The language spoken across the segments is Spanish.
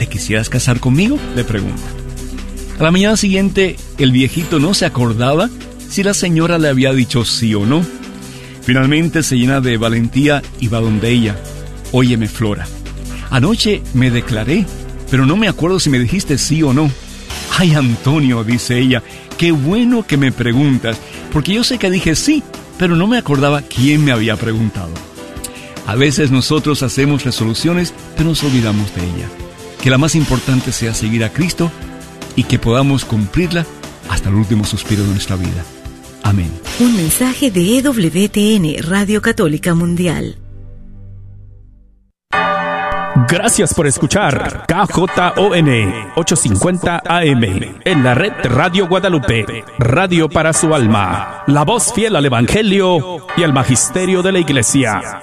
¿te quisieras casar conmigo? le pregunta. A la mañana siguiente, el viejito no se acordaba si la señora le había dicho sí o no. Finalmente se llena de valentía y va donde ella. Óyeme, Flora. Anoche me declaré, pero no me acuerdo si me dijiste sí o no. Ay, Antonio, dice ella, qué bueno que me preguntas, porque yo sé que dije sí, pero no me acordaba quién me había preguntado. A veces nosotros hacemos resoluciones, pero nos olvidamos de ella. Que la más importante sea seguir a Cristo y que podamos cumplirla hasta el último suspiro de nuestra vida. Amén. Un mensaje de EWTN, Radio Católica Mundial. Gracias por escuchar KJON 850 AM en la red Radio Guadalupe, radio para su alma, la voz fiel al Evangelio y al Magisterio de la Iglesia.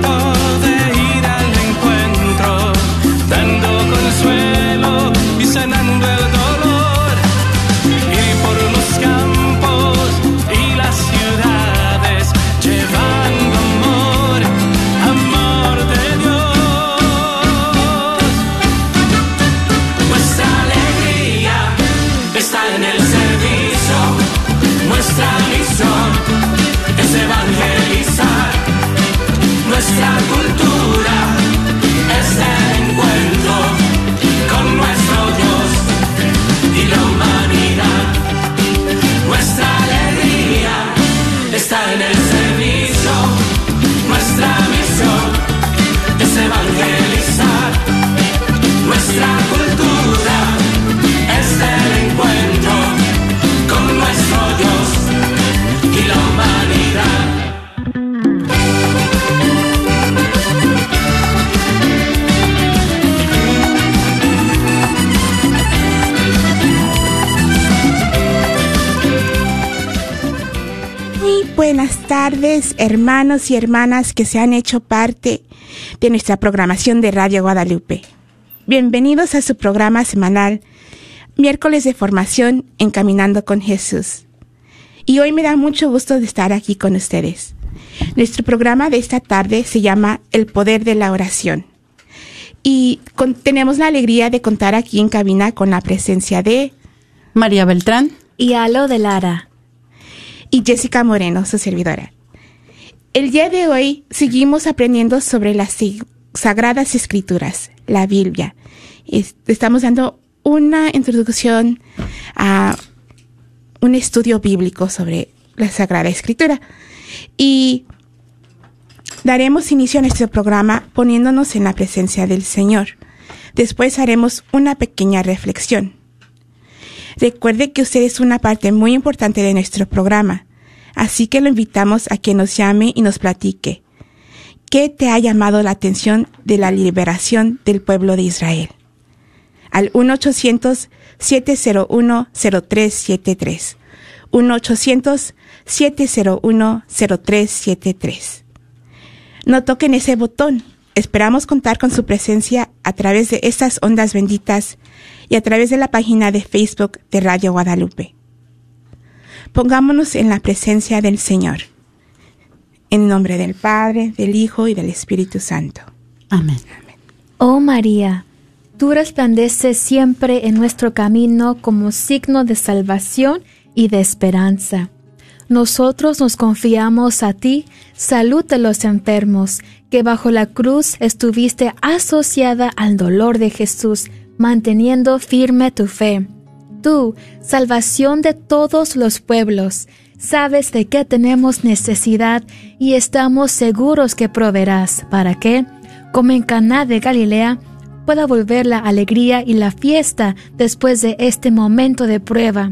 nuestra tardes, hermanos y hermanas que se han hecho parte de nuestra programación de Radio Guadalupe. Bienvenidos a su programa semanal, miércoles de formación Encaminando con Jesús. Y hoy me da mucho gusto de estar aquí con ustedes. Nuestro programa de esta tarde se llama El Poder de la Oración. Y con- tenemos la alegría de contar aquí en cabina con la presencia de María Beltrán. Y Alo de Lara. y Jessica Moreno, su servidora. El día de hoy seguimos aprendiendo sobre las Sagradas Escrituras, la Biblia. Es- Estamos dando una introducción a un estudio bíblico sobre la Sagrada Escritura. Y daremos inicio a nuestro programa poniéndonos en la presencia del Señor. Después haremos una pequeña reflexión. Recuerde que usted es una parte muy importante de nuestro programa, así que lo invitamos a que nos llame y nos platique. ¿Qué te ha llamado la atención de la liberación del pueblo de Israel? Al 1-800-701-0373. 1-800-701-0373. No toquen ese botón. Esperamos contar con su presencia a través de estas ondas benditas y a través de la página de Facebook de Radio Guadalupe. Pongámonos en la presencia del Señor. En nombre del Padre, del Hijo y del Espíritu Santo. Amén. Oh María, tú resplandeces siempre en nuestro camino como signo de salvación y de esperanza. Nosotros nos confiamos a ti, salud de los enfermos, que bajo la cruz estuviste asociada al dolor de Jesús, manteniendo firme tu fe. Tú, salvación de todos los pueblos, sabes de qué tenemos necesidad y estamos seguros que proveerás para que, como en Caná de Galilea, pueda volver la alegría y la fiesta después de este momento de prueba.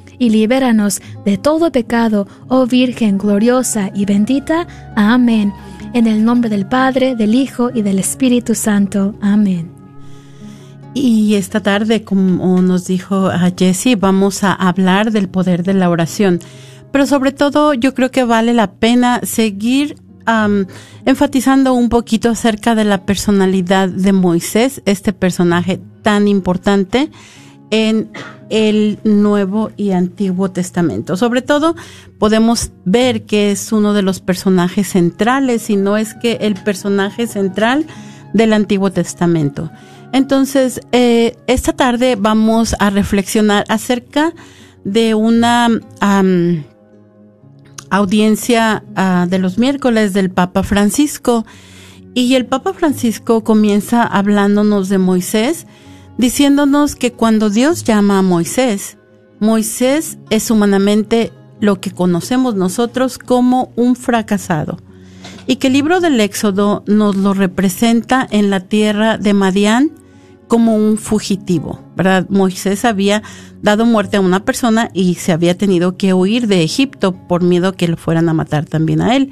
y libéranos de todo pecado, oh Virgen gloriosa y bendita. Amén. En el nombre del Padre, del Hijo y del Espíritu Santo. Amén. Y esta tarde, como nos dijo a Jessie, vamos a hablar del poder de la oración. Pero sobre todo, yo creo que vale la pena seguir enfatizando un poquito acerca de la personalidad de Moisés, este personaje tan importante en el Nuevo y Antiguo Testamento. Sobre todo podemos ver que es uno de los personajes centrales, y no es que el personaje central del Antiguo Testamento. Entonces, eh, esta tarde vamos a reflexionar acerca de una audiencia ah, de los miércoles del Papa Francisco. Y el Papa Francisco comienza hablándonos de Moisés, diciéndonos que cuando Dios llama a Moisés, Moisés es humanamente lo que conocemos nosotros como un fracasado. Y que el libro del Éxodo nos lo representa en la tierra de Madián como un fugitivo. Moisés había dado muerte a una persona y se había tenido que huir de Egipto por miedo que lo fueran a matar también a él.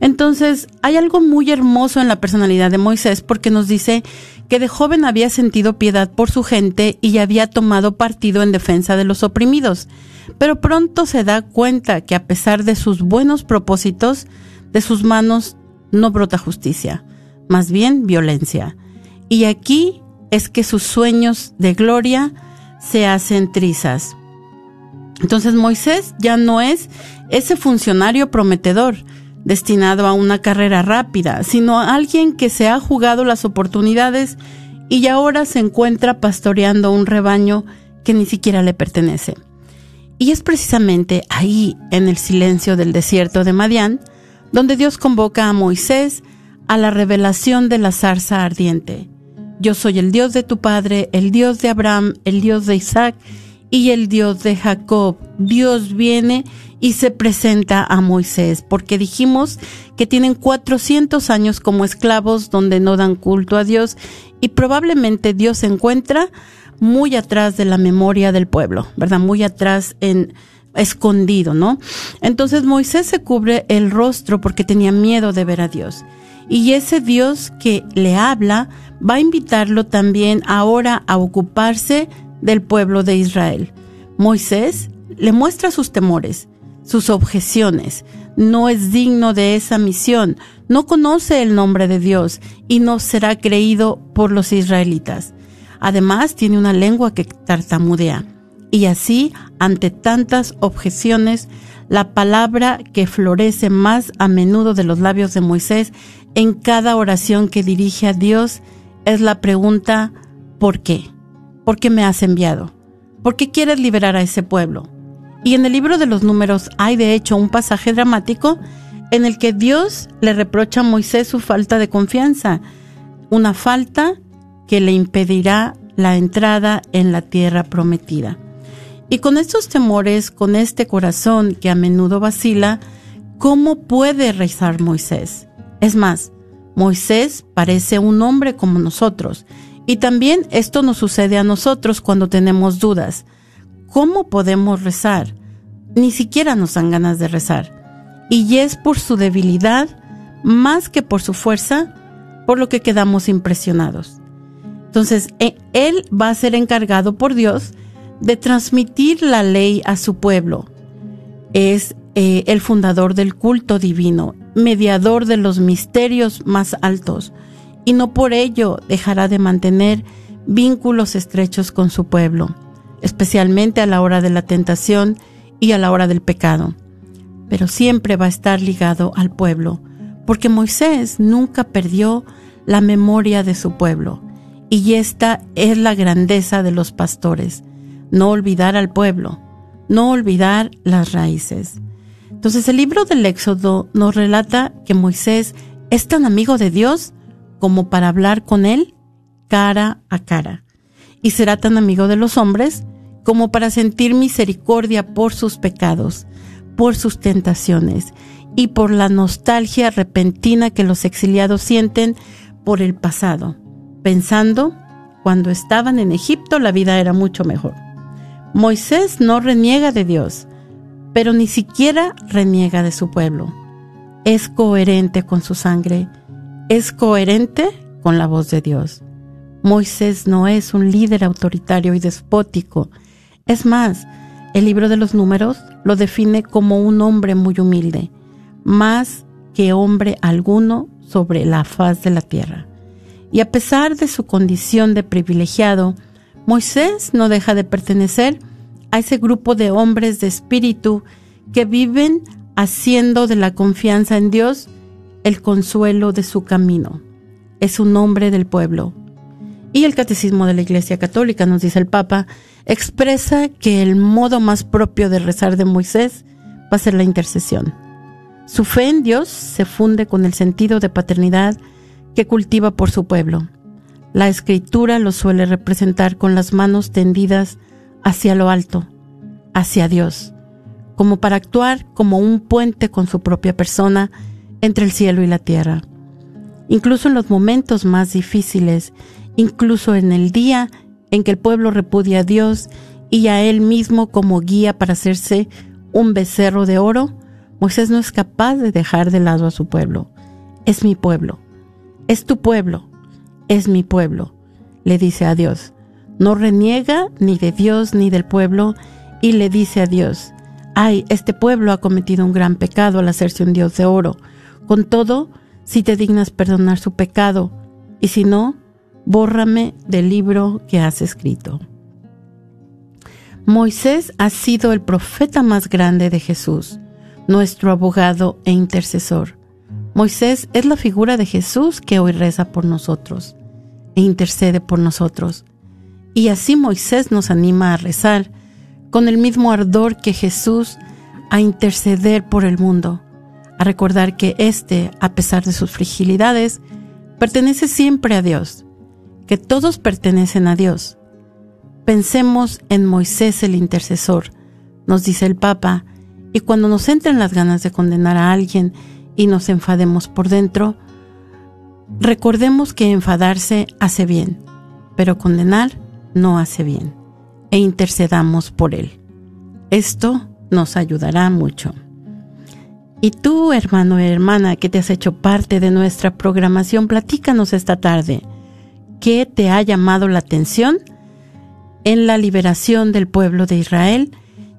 Entonces, hay algo muy hermoso en la personalidad de Moisés porque nos dice que de joven había sentido piedad por su gente y había tomado partido en defensa de los oprimidos, pero pronto se da cuenta que a pesar de sus buenos propósitos, de sus manos no brota justicia, más bien violencia. Y aquí es que sus sueños de gloria se hacen trizas. Entonces Moisés ya no es ese funcionario prometedor destinado a una carrera rápida, sino a alguien que se ha jugado las oportunidades y ahora se encuentra pastoreando un rebaño que ni siquiera le pertenece. Y es precisamente ahí, en el silencio del desierto de Madián, donde Dios convoca a Moisés a la revelación de la zarza ardiente. Yo soy el Dios de tu padre, el Dios de Abraham, el Dios de Isaac y el Dios de Jacob. Dios viene y se presenta a Moisés, porque dijimos que tienen 400 años como esclavos donde no dan culto a Dios y probablemente Dios se encuentra muy atrás de la memoria del pueblo, ¿verdad? Muy atrás en escondido, ¿no? Entonces Moisés se cubre el rostro porque tenía miedo de ver a Dios. Y ese Dios que le habla va a invitarlo también ahora a ocuparse del pueblo de Israel. Moisés le muestra sus temores, sus objeciones, no es digno de esa misión, no conoce el nombre de Dios y no será creído por los israelitas. Además, tiene una lengua que tartamudea. Y así, ante tantas objeciones, la palabra que florece más a menudo de los labios de Moisés en cada oración que dirige a Dios es la pregunta ¿por qué? ¿Por qué me has enviado? ¿Por qué quieres liberar a ese pueblo? Y en el libro de los números hay de hecho un pasaje dramático en el que Dios le reprocha a Moisés su falta de confianza, una falta que le impedirá la entrada en la tierra prometida. Y con estos temores, con este corazón que a menudo vacila, ¿cómo puede rezar Moisés? Es más, Moisés parece un hombre como nosotros. Y también esto nos sucede a nosotros cuando tenemos dudas. ¿Cómo podemos rezar? Ni siquiera nos dan ganas de rezar. Y es por su debilidad, más que por su fuerza, por lo que quedamos impresionados. Entonces, e, Él va a ser encargado por Dios de transmitir la ley a su pueblo. Es eh, el fundador del culto divino, mediador de los misterios más altos, y no por ello dejará de mantener vínculos estrechos con su pueblo, especialmente a la hora de la tentación y a la hora del pecado. Pero siempre va a estar ligado al pueblo, porque Moisés nunca perdió la memoria de su pueblo, y esta es la grandeza de los pastores, no olvidar al pueblo, no olvidar las raíces. Entonces el libro del Éxodo nos relata que Moisés es tan amigo de Dios como para hablar con él cara a cara. Y será tan amigo de los hombres como para sentir misericordia por sus pecados, por sus tentaciones y por la nostalgia repentina que los exiliados sienten por el pasado, pensando, cuando estaban en Egipto la vida era mucho mejor. Moisés no reniega de Dios, pero ni siquiera reniega de su pueblo. Es coherente con su sangre, es coherente con la voz de Dios. Moisés no es un líder autoritario y despótico. Es más, el libro de los números lo define como un hombre muy humilde, más que hombre alguno sobre la faz de la tierra. Y a pesar de su condición de privilegiado, Moisés no deja de pertenecer a ese grupo de hombres de espíritu que viven haciendo de la confianza en Dios el consuelo de su camino. Es un hombre del pueblo. Y el Catecismo de la Iglesia Católica, nos dice el Papa, expresa que el modo más propio de rezar de Moisés va a ser la intercesión. Su fe en Dios se funde con el sentido de paternidad que cultiva por su pueblo. La escritura lo suele representar con las manos tendidas hacia lo alto, hacia Dios, como para actuar como un puente con su propia persona entre el cielo y la tierra. Incluso en los momentos más difíciles, incluso en el día en que el pueblo repudia a Dios y a él mismo como guía para hacerse un becerro de oro, Moisés no es capaz de dejar de lado a su pueblo. Es mi pueblo, es tu pueblo, es mi pueblo, le dice a Dios. No reniega ni de Dios ni del pueblo y le dice a Dios, ay, este pueblo ha cometido un gran pecado al hacerse un Dios de oro. Con todo, si te dignas perdonar su pecado, y si no, bórrame del libro que has escrito. Moisés ha sido el profeta más grande de Jesús, nuestro abogado e intercesor. Moisés es la figura de Jesús que hoy reza por nosotros e intercede por nosotros. Y así Moisés nos anima a rezar con el mismo ardor que Jesús a interceder por el mundo, a recordar que éste, a pesar de sus fragilidades, pertenece siempre a Dios, que todos pertenecen a Dios. Pensemos en Moisés el intercesor, nos dice el Papa, y cuando nos entren las ganas de condenar a alguien y nos enfademos por dentro, recordemos que enfadarse hace bien, pero condenar no hace bien e intercedamos por él. Esto nos ayudará mucho. Y tú, hermano o hermana, que te has hecho parte de nuestra programación, platícanos esta tarde. ¿Qué te ha llamado la atención en la liberación del pueblo de Israel?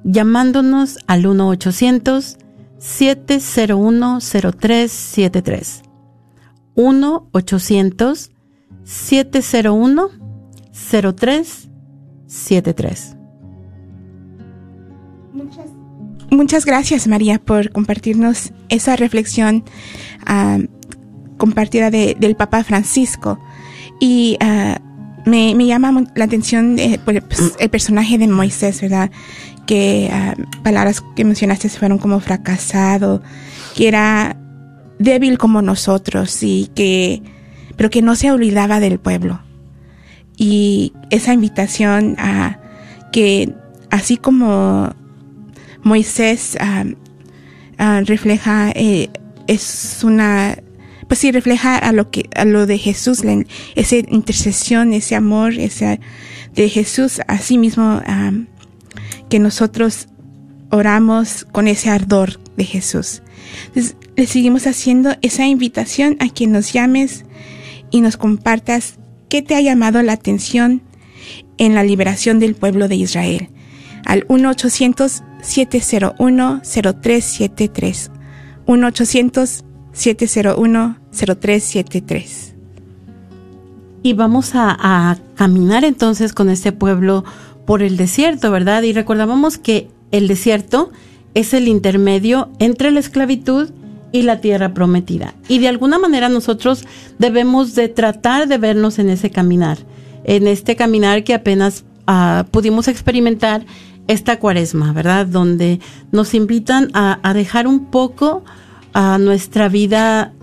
Llamándonos al 1-800-701-0373. 1-800-701-0373. Muchas, muchas gracias, María, por compartirnos esa reflexión ah, compartida de- del Papa Francisco. Y ah, me, me llama la atención eh, por el, pues, el personaje de Moisés, ¿verdad? Que ah, palabras que mencionaste fueron como fracasado, que era débil como nosotros y que, pero que no se olvidaba del pueblo. Y esa invitación a que así como Moisés ah, refleja, eh, es una, pues sí, refleja a lo que, a lo de Jesús, esa intercesión, ese amor, ese de Jesús, así mismo ah, que nosotros oramos con ese ardor de Jesús. Entonces, le seguimos haciendo esa invitación a que nos llames y nos compartas qué te ha llamado la atención en la liberación del pueblo de Israel. Al 1-800-701-0373. 1-800-701-0373. Y vamos a, caminar entonces con este pueblo por el desierto, ¿verdad? Y recordábamos que el desierto es el intermedio entre la esclavitud y la tierra prometida. Y de alguna manera nosotros debemos de tratar de vernos en ese caminar, en este caminar que apenas ah, pudimos experimentar esta cuaresma, ¿verdad? Donde nos invitan a dejar un poco a nuestra vida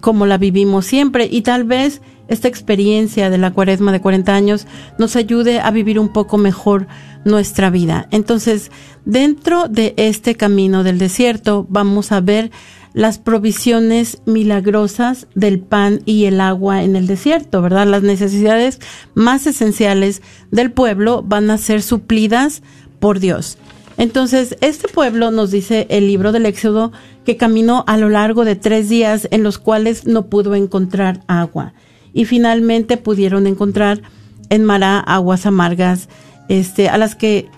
como la vivimos siempre y tal vez esta experiencia de la cuaresma de 40 años nos ayude a vivir un poco mejor nuestra vida. Entonces, dentro de este camino del desierto vamos a ver las provisiones milagrosas del pan y el agua en el desierto, ¿verdad? Las necesidades más esenciales del pueblo van a ser suplidas por Dios. Entonces, este pueblo, nos dice el libro del Éxodo, que caminó a lo largo de tres días en los cuales no pudo encontrar agua. Y finalmente pudieron encontrar en Mará aguas amargas, este, a las que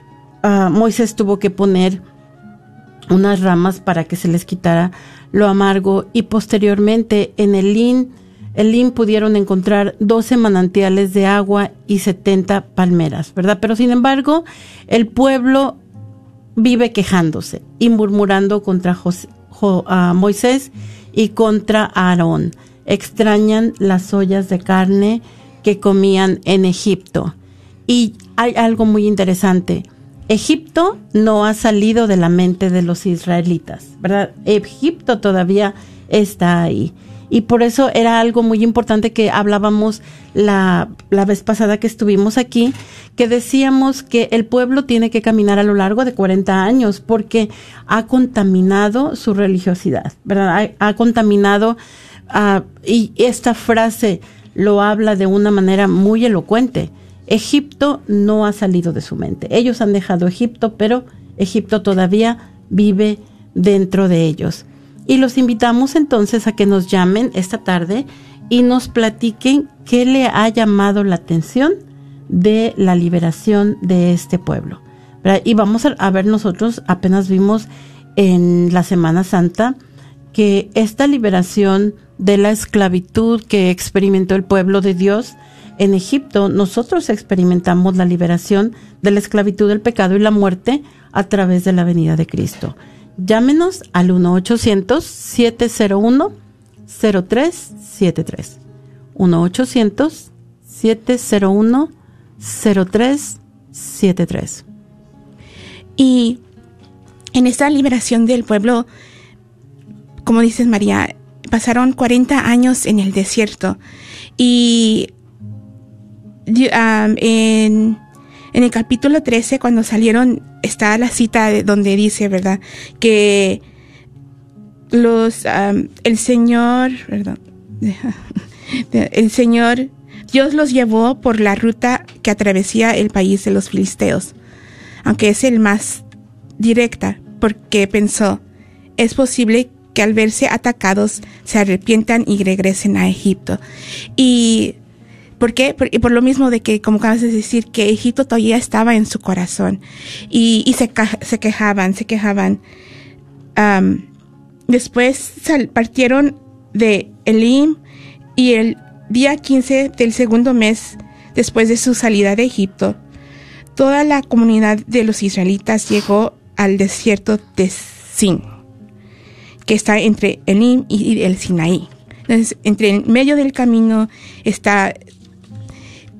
ah, Moisés tuvo que poner unas ramas para que se les quitara lo amargo y posteriormente en el Lin, el Lin pudieron encontrar 12 manantiales de agua y 70 palmeras, ¿verdad? Pero sin embargo, el pueblo vive quejándose y murmurando contra Moisés y contra Aarón. Extrañan las ollas de carne que comían en Egipto. Y hay algo muy interesante. Egipto no ha salido de la mente de los israelitas, ¿verdad? Egipto todavía está ahí. Y por eso era algo muy importante que hablábamos la, la, vez pasada que estuvimos aquí, que decíamos que el pueblo tiene que caminar a lo largo de 40 años porque ha contaminado su religiosidad, ¿verdad? Ha, contaminado, uh, y esta frase lo habla de una manera muy elocuente. Egipto no ha salido de su mente. Ellos han dejado Egipto, pero Egipto todavía vive dentro de ellos. Y los invitamos entonces a que nos llamen esta tarde y nos platiquen qué le ha llamado la atención de la liberación de este pueblo. Y vamos a, ver nosotros, apenas vimos en la Semana Santa, que esta liberación de la esclavitud que experimentó el pueblo de Dios en Egipto, nosotros experimentamos la liberación de la esclavitud del pecado y la muerte a través de la venida de Cristo. Llámenos al 1-800-701-0373. 1-800-701-0373. Y en esta liberación del pueblo, como dices María, pasaron 40 años en el desierto y en, el capítulo 13, cuando salieron, está la cita donde dice, ¿verdad? Que los, el Señor, perdón, el Señor, Dios los llevó por la ruta que atravesía el país de los filisteos, aunque es el más directa, porque pensó, es posible que al verse atacados se arrepientan y regresen a Egipto. Y ¿Por qué? Por, y por lo mismo de que, como acabas de decir, que Egipto todavía estaba en su corazón y, y se, se, quejaban, se quejaban. después partieron de Elim y el día 15 del segundo mes después de su salida de Egipto, toda la comunidad de los israelitas llegó al desierto de Sin, que está entre Elim y el Sinaí. Entonces, entre en medio del camino está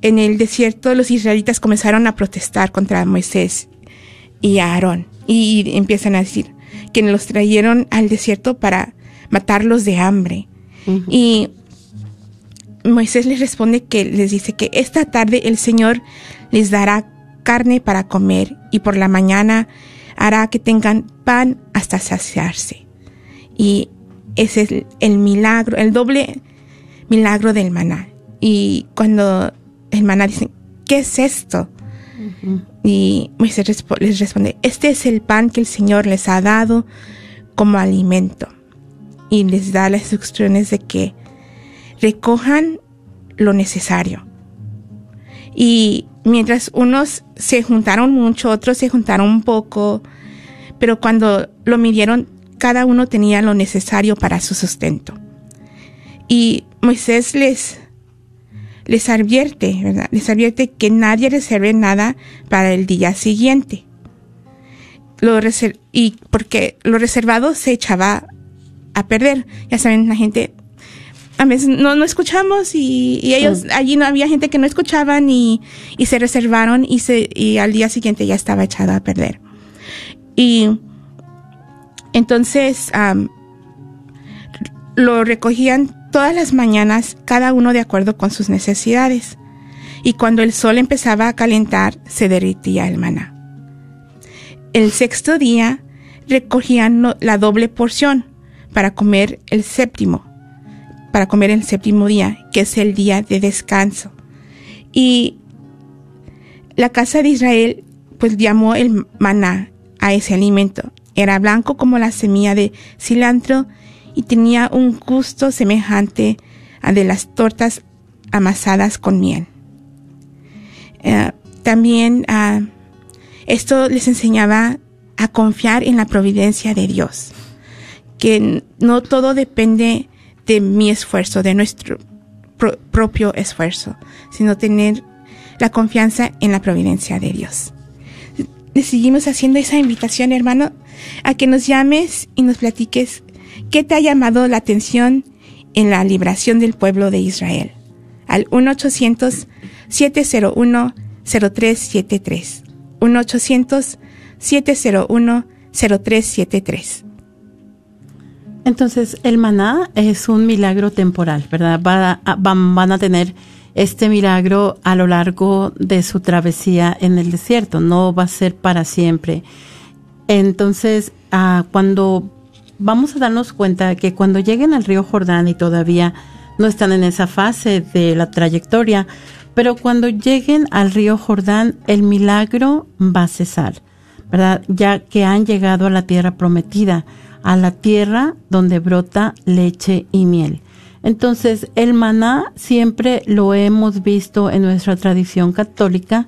en el desierto los israelitas comenzaron a protestar contra Moisés y Aarón y empiezan a decir que los trajeron al desierto para matarlos de hambre. Y Moisés les responde que les dice que esta tarde el Señor les dará carne para comer y por la mañana hará que tengan pan hasta saciarse. Y ese es el, el milagro, el doble milagro del maná. Y cuando hermana dicen, ¿qué es esto? Y Moisés les responde, este es el pan que el Señor les ha dado como alimento. Y les da las instrucciones de que recojan lo necesario. Y mientras unos se juntaron mucho, otros se juntaron un poco, pero cuando lo midieron, cada uno tenía lo necesario para su sustento. Y Moisés les les advierte, ¿verdad? Les advierte que nadie reserve nada para el día siguiente. Lo y porque lo reservado se echaba a perder. Ya saben, la gente a veces no, no escuchamos y, y ellos, allí no había gente que no escuchaban y, y se reservaron y, se, y al día siguiente ya estaba echado a perder. Y entonces lo recogían todas las mañanas, cada uno de acuerdo con sus necesidades. Y cuando el sol empezaba a calentar, se derritía el maná. El sexto día recogían la doble porción para comer el séptimo, para comer el séptimo día, que es el día de descanso. Y la casa de Israel pues llamó el maná a ese alimento. Era blanco como la semilla de cilantro y tenía un gusto semejante a de las tortas amasadas con miel. Eh, también ah, esto les enseñaba a confiar en la providencia de Dios, que no todo depende de mi esfuerzo, de nuestro pro- propio esfuerzo, sino tener la confianza en la providencia de Dios. Le seguimos haciendo esa invitación, hermano, a que nos llames y nos platiques qué te ha llamado la atención en la liberación del pueblo de Israel. Al 1-800-701-0373. 1-800-701-0373. Entonces, el maná es un milagro temporal, ¿verdad? Van a tener este milagro a lo largo de su travesía en el desierto, no va a ser para siempre. Entonces, ah, cuando vamos a darnos cuenta que cuando lleguen al río Jordán y todavía no están en esa fase de la trayectoria, pero cuando lleguen al río Jordán, el milagro va a cesar, ¿verdad? Ya que han llegado a la tierra prometida, a la tierra donde brota leche y miel. Entonces, el maná siempre lo hemos visto en nuestra tradición católica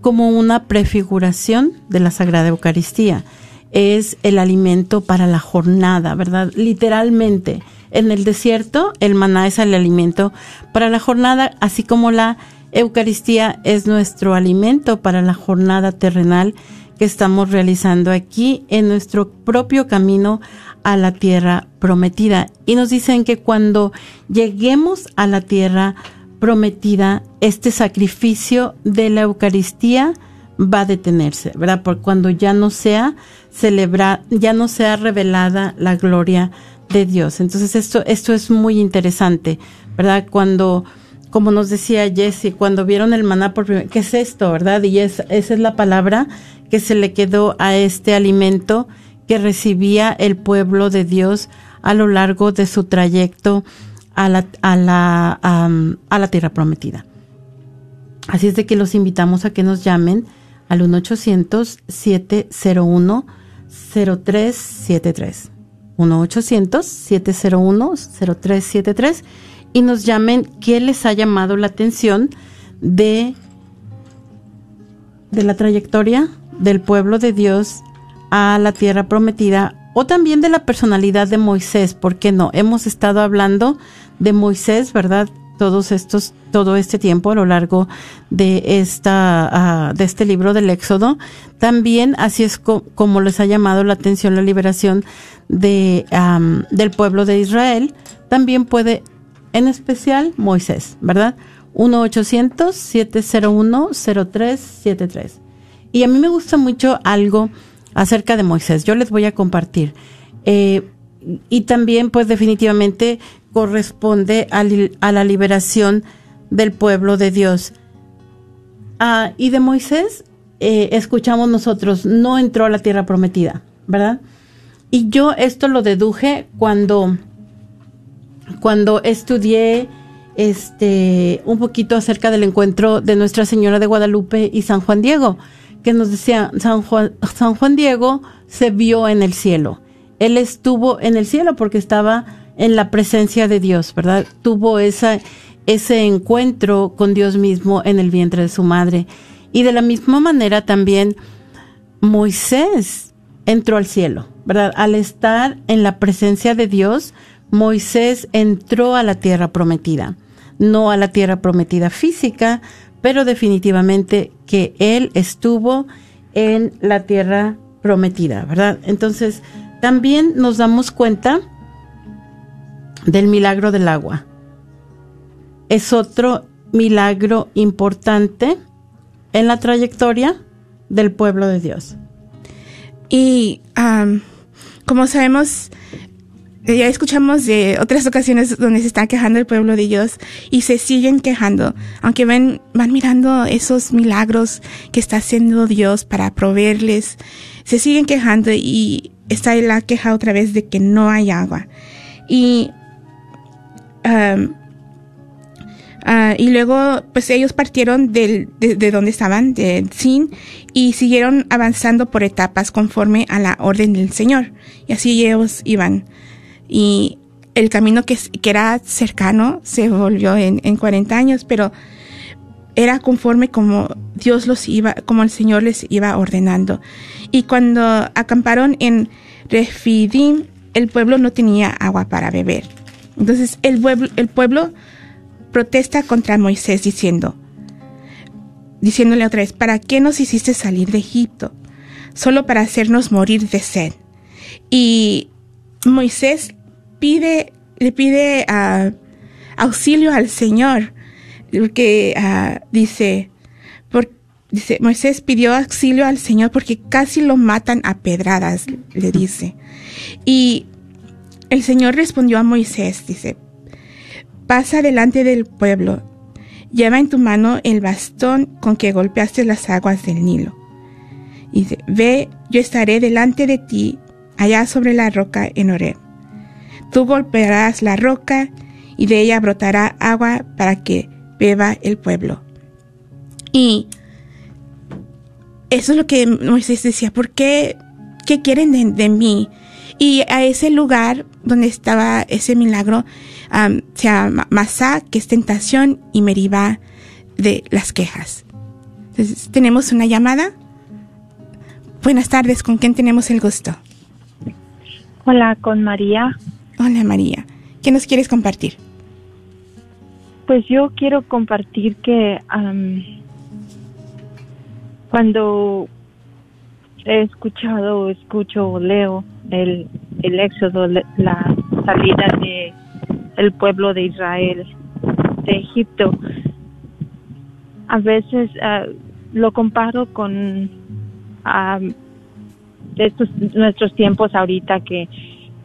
como una prefiguración de la Sagrada Eucaristía. Es el alimento para la jornada, ¿verdad? Literalmente. En el desierto, el maná es el alimento para la jornada, así como la Eucaristía es nuestro alimento para la jornada terrenal que estamos realizando aquí en nuestro propio camino a la tierra prometida. Y nos dicen que cuando lleguemos a la tierra prometida, este sacrificio de la Eucaristía va a detenerse, ¿verdad? Por cuando ya no sea celebrar, ya no sea revelada la gloria de Dios. Entonces esto, esto es muy interesante, ¿verdad? Cuando, como nos decía Jesse, cuando vieron el maná por primera ¿qué es esto, verdad? Y es, esa es la palabra que se le quedó a este alimento que recibía el pueblo de Dios a lo largo de su trayecto a la, a la, a la tierra prometida. Así es de que los invitamos a que nos llamen al 1-800-701-0373. 1-800-701-0373 y nos llamen qué les ha llamado la atención de, de la trayectoria del pueblo de Dios a la tierra prometida o también de la personalidad de Moisés, ¿por qué no? Hemos estado hablando de Moisés, ¿verdad? Todos estos, todo este tiempo a lo largo de esta, ah, de este libro del Éxodo. También así es co- como les ha llamado la atención la liberación de, del pueblo de Israel. También puede, en especial Moisés, ¿verdad? 1-800-701-0373. Y a mí me gusta mucho algo acerca de Moisés. Yo les voy a compartir. Eh, y también, pues definitivamente corresponde a, la liberación del pueblo de Dios. Ah, y de Moisés, eh, escuchamos nosotros, no entró a la tierra prometida, ¿verdad? Y yo esto lo deduje cuando, cuando estudié este un poquito acerca del encuentro de Nuestra Señora de Guadalupe y San Juan Diego, que nos decía San Juan, San Juan Diego se vio en el cielo. Él estuvo en el cielo porque estaba en la presencia de Dios, ¿verdad? Tuvo ese encuentro con Dios mismo en el vientre de su madre. Y de la misma manera también Moisés entró al cielo, ¿verdad? Al estar en la presencia de Dios, Moisés entró a la tierra prometida, no a la tierra prometida física, pero definitivamente que él estuvo en la tierra prometida, ¿verdad? Entonces, también nos damos cuenta del milagro del agua, es otro milagro importante en la trayectoria del pueblo de Dios. Y como sabemos, eh, ya escuchamos de otras ocasiones donde se está quejando el pueblo de Dios y se siguen quejando, aunque ven, van mirando esos milagros que está haciendo Dios para proveerles, se siguen quejando y está la queja otra vez de que no hay agua. Y am, Ah, y luego, pues ellos partieron del, de, de donde estaban, de Sin, y siguieron avanzando por etapas conforme a la orden del Señor. Y así ellos iban. Y el camino que, que era cercano se volvió en, en 40 años, pero era conforme como Dios los iba, como el Señor les iba ordenando. Y cuando acamparon en Refidim, el pueblo no tenía agua para beber. Entonces el pueblo, el pueblo protesta contra Moisés diciendo, diciéndole otra vez, ¿para qué nos hiciste salir de Egipto? Solo para hacernos morir de sed. Y Moisés pide, le pide ah, auxilio al Señor, porque ah, dice, dice, Moisés pidió auxilio al Señor porque casi lo matan a pedradas, le dice. Y el Señor respondió a Moisés, dice, pasa delante del pueblo, lleva en tu mano el bastón con que golpeaste las aguas del Nilo. Y dice, ve, yo estaré delante de ti, allá sobre la roca en Horeb. Tú golpearás la roca y de ella brotará agua para que beba el pueblo. Y eso es lo que Moisés decía, ¿por qué? ¿Qué quieren de, de mí? Y a ese lugar donde estaba ese milagro am, se llama Masá, que es tentación, y Meribá de las quejas. Entonces, tenemos una llamada. Buenas tardes, ¿con quién tenemos el gusto? Hola, con María. Hola María, ¿qué nos quieres compartir? Pues yo quiero compartir que cuando he escuchado, escucho o leo el, el éxodo, la salida de el pueblo de Israel de Egipto, a veces ah, lo comparo con am, estos nuestros tiempos ahorita que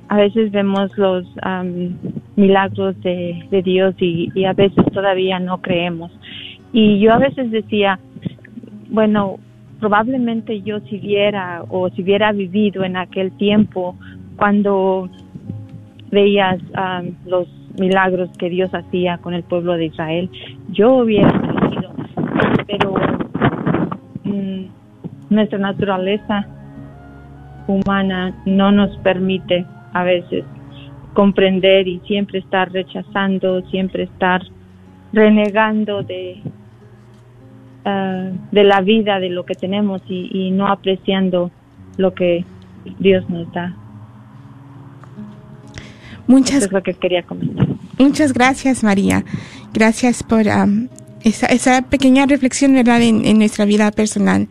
a veces vemos los am, milagros de, de Dios y, y a veces todavía no creemos. Y yo a veces decía, bueno, probablemente yo si viera o si hubiera vivido en aquel tiempo cuando veías am, los milagros que Dios hacía con el pueblo de Israel, yo hubiera creído. Pero mm, nuestra naturaleza humana no nos permite a veces comprender y siempre estar rechazando, siempre estar renegando de ah, de la vida, de lo que tenemos y, y no apreciando lo que Dios nos da. Muchas Eso es lo que quería comentar. Muchas gracias, María. Gracias por am, esa, esa pequeña reflexión, ¿verdad?, en, en nuestra vida personal.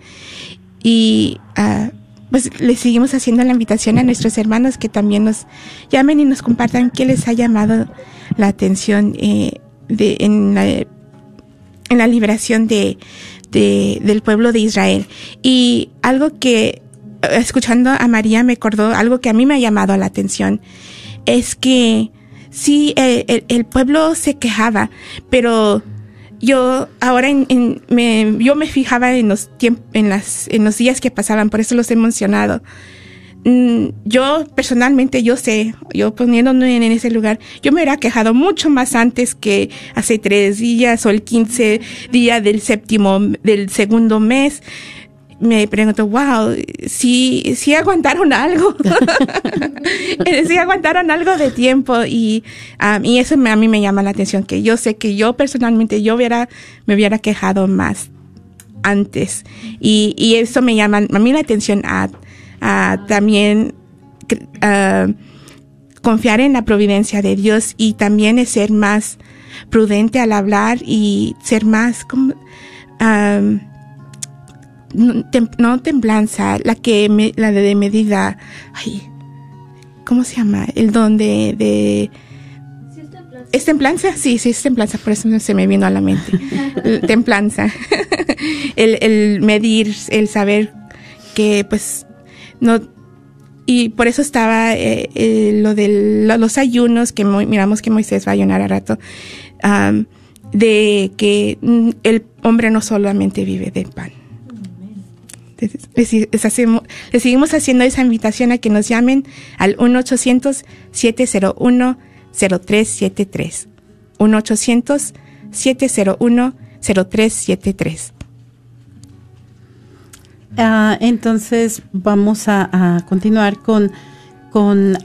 Y ah, pues le seguimos haciendo la invitación a nuestros hermanos que también nos llamen y nos compartan qué les ha llamado la atención eh, de, en, la, en la liberación de, de- del pueblo de Israel. Y algo que, eh, escuchando a María, me acordó algo que a mí me ha llamado la atención, es que sí, el, el- el pueblo se quejaba, pero yo ahora en, en- me, yo me fijaba en los en las en los días que pasaban, por eso los he mencionado. Mm, Yo personalmente, yo sé, yo poniéndome en ese lugar, yo me hubiera quejado mucho más antes que hace tres días o el 15 día del séptimo, del segundo mes. Me pregunto, wow, si si aguantaron algo, si aguantaron algo de tiempo y, um, y eso me- a mí me llama la atención, que yo sé que yo personalmente yo hubiera, me hubiera quejado más antes y, y eso me llama a mí la atención a, a también confiar en la providencia de Dios y también es ser más prudente al hablar y ser más como am, no, tem- no templanza, la que me- la de, medida, ay, ¿cómo se llama? El don de, de ¿Es templanza? Sí, sí, es templanza, por eso se me vino a la mente. Templanza. el, el medir, el saber que pues no... Y por eso estaba eh, eh, lo de lo- los ayunos, que mo- miramos que Moisés va a ayunar a rato, am, de que mm, el hombre no solamente vive del pan. Les seguimos haciendo esa invitación a que nos llamen al 1-800-701-0373. 1-800-701-0373. Ah, entonces vamos a, continuar con, con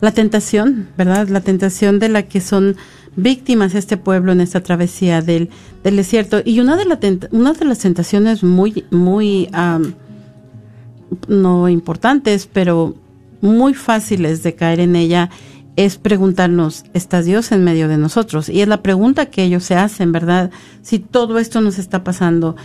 la tentación, ¿verdad? La tentación de la que son víctimas este pueblo en esta travesía del, del desierto. Y una de, la una de las tentaciones muy, muy, am, no importantes, pero muy fáciles de caer en ella es preguntarnos, ¿está Dios en medio de nosotros? Y es la pregunta que ellos se hacen, ¿verdad? Si todo esto nos está pasando,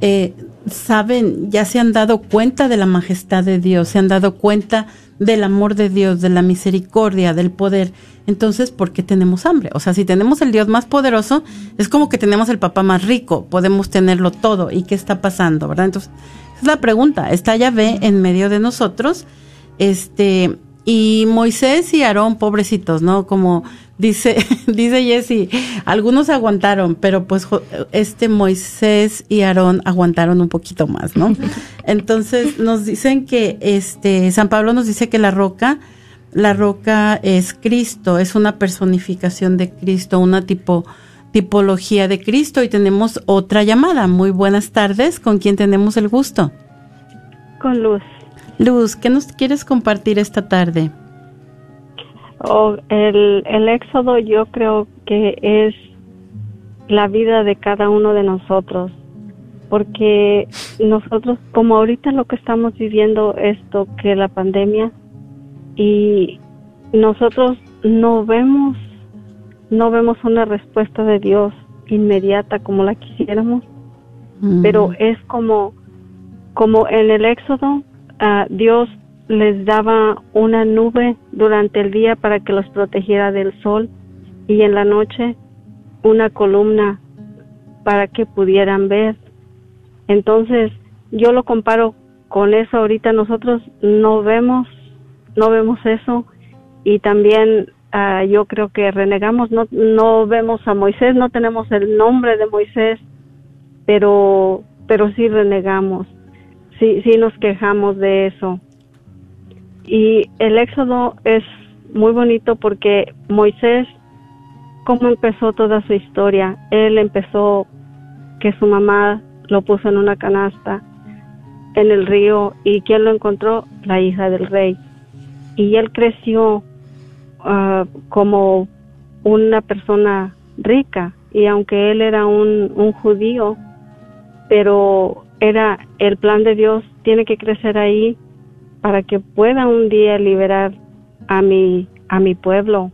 eh, saben, ya se han dado cuenta de la majestad de Dios, se han dado cuenta del amor de Dios, de la misericordia, del poder. Entonces, ¿por qué tenemos hambre? O sea, si tenemos el Dios más poderoso, es como que tenemos el papá más rico, podemos tenerlo todo. ¿Y qué está pasando, verdad? Entonces, es la pregunta. Está Yahvé en medio de nosotros, este, y Moisés y Aarón, pobrecitos, ¿no? Como dice, dice Jesse, algunos aguantaron, pero pues este Moisés y Aarón aguantaron un poquito más, ¿no? Entonces nos dicen que este San Pablo nos dice que la roca, la roca es Cristo, es una personificación de Cristo, una tipo tipología de Cristo y tenemos otra llamada. Muy buenas tardes, ¿con quién tenemos el gusto? Con luz. Luz, ¿qué nos quieres compartir esta tarde? Oh, el, el éxodo yo creo que es la vida de cada uno de nosotros, porque nosotros, como ahorita lo que estamos viviendo, esto que la pandemia, y nosotros no vemos, no vemos una respuesta de Dios inmediata como la quisiéramos, pero es como, como en el éxodo, Dios les daba una nube durante el día para que los protegiera del sol y en la noche una columna para que pudieran ver. Entonces, yo lo comparo con eso ahorita nosotros no vemos no vemos eso y también ah, yo creo que renegamos no no vemos a Moisés, no tenemos el nombre de Moisés, pero pero sí renegamos. Sí sí nos quejamos de eso. Y el éxodo es muy bonito porque Moisés, cómo empezó toda su historia, él empezó que su mamá lo puso en una canasta en el río y ¿quién lo encontró? La hija del rey. Y él creció ah, como una persona rica y aunque él era un, un judío, pero era el plan de Dios, tiene que crecer ahí para que pueda un día liberar a mi a mi pueblo.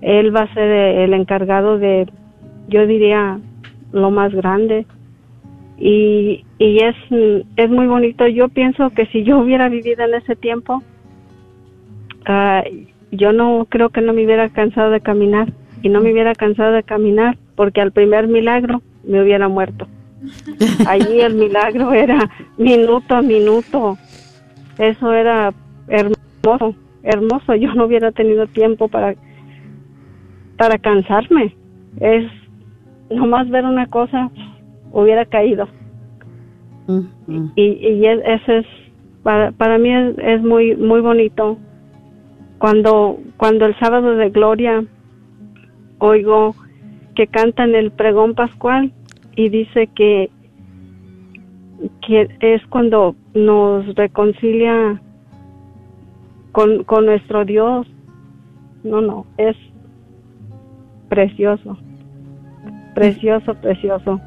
Él va a ser el encargado de, yo diría, lo más grande. Y, y es, es muy bonito. Yo pienso que si yo hubiera vivido en ese tiempo, ah, yo no creo que no me hubiera cansado de caminar. Y no me hubiera cansado de caminar porque al primer milagro me hubiera muerto. Allí el milagro era minuto a minuto. Eso era hermoso, hermoso. Yo no hubiera tenido tiempo para para cansarme. Es nomás ver una cosa, hubiera caído. Y, y es- ese es para, para mí es, es muy muy bonito cuando cuando el sábado de gloria oigo que cantan el pregón pascual y dice que que es cuando nos reconcilia con, con nuestro Dios. No, no, es precioso. Precioso, precioso.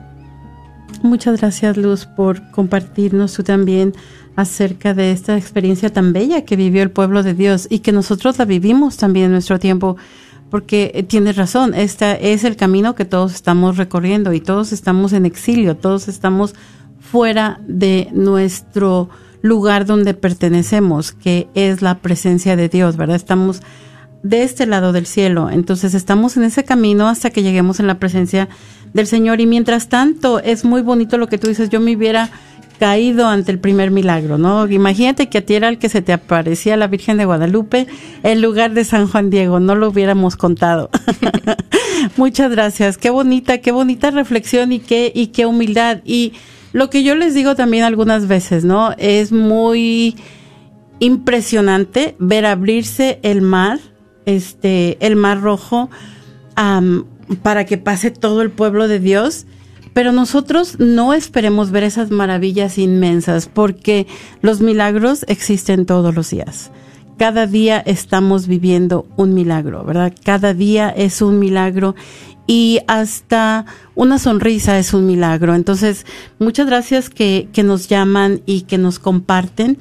Muchas gracias, Luz, por compartirnos tú también acerca de esta experiencia tan bella que vivió el pueblo de Dios y que nosotros la vivimos también en nuestro tiempo, porque eh, tienes razón, este es el camino que todos estamos recorriendo y todos estamos en exilio, todos estamos fuera de nuestro lugar donde pertenecemos, que es la presencia de Dios, ¿verdad? Estamos de este lado del cielo. Entonces estamos en ese camino hasta que lleguemos en la presencia del Señor. Y mientras tanto, es muy bonito lo que tú dices. Yo me hubiera caído ante el primer milagro, ¿no? Imagínate que a ti era el que se te aparecía la Virgen de Guadalupe en lugar de San Juan Diego, no lo hubiéramos contado. Muchas gracias, qué bonita, qué bonita reflexión y qué, y qué humildad. Y lo que yo les digo también algunas veces, ¿no? Es muy impresionante ver abrirse el mar, este, el mar rojo, para que pase todo el pueblo de Dios pero nosotros no esperemos ver esas maravillas inmensas porque los milagros existen todos los días. Cada día estamos viviendo un milagro, ¿verdad? Cada día es un milagro y hasta una sonrisa es un milagro. Entonces, muchas gracias que, que nos llaman y que nos comparten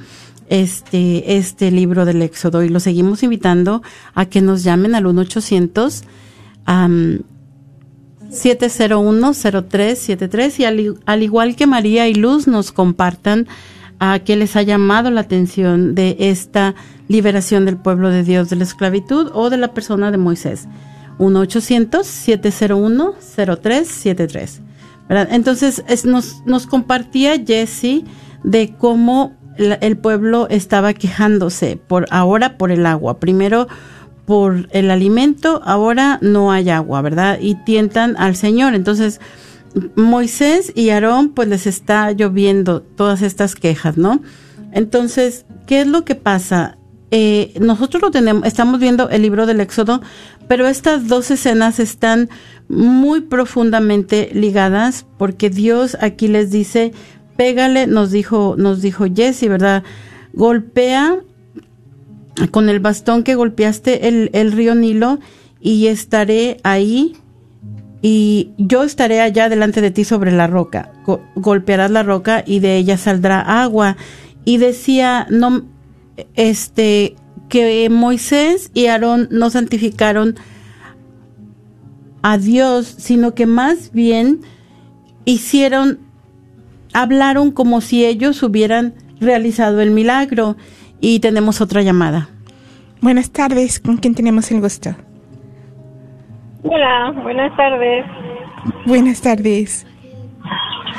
este, este libro del Éxodo y los seguimos invitando a que nos llamen al 1 800 701-0373 y al, igual que María y Luz nos compartan a qué les ha llamado la atención de esta liberación del pueblo de Dios de la esclavitud o de la persona de Moisés. 1-800-701-0373. Entonces nos, nos compartía Jesse de cómo el pueblo estaba quejándose por ahora por el agua. Primero por el alimento, ahora no hay agua, ¿verdad? Y tientan al Señor. Entonces, Moisés y Aarón, pues les está lloviendo todas estas quejas, ¿no? Entonces, ¿qué es lo que pasa? Eh, nosotros lo tenemos, estamos viendo el libro del Éxodo, pero estas dos escenas están muy profundamente ligadas porque Dios aquí les dice, pégale, nos dijo, nos dijo Jesse, ¿verdad? Golpea con el bastón que golpeaste el, río Nilo y estaré ahí y yo estaré allá delante de ti sobre la roca. golpearás la roca y de ella saldrá agua. Y decía, no, este, que Moisés y Aarón no santificaron a Dios, sino que más bien hicieron, hablaron como si ellos hubieran realizado el milagro. Y tenemos otra llamada. Buenas tardes, ¿con quién tenemos el gusto? Hola, buenas tardes. Buenas tardes.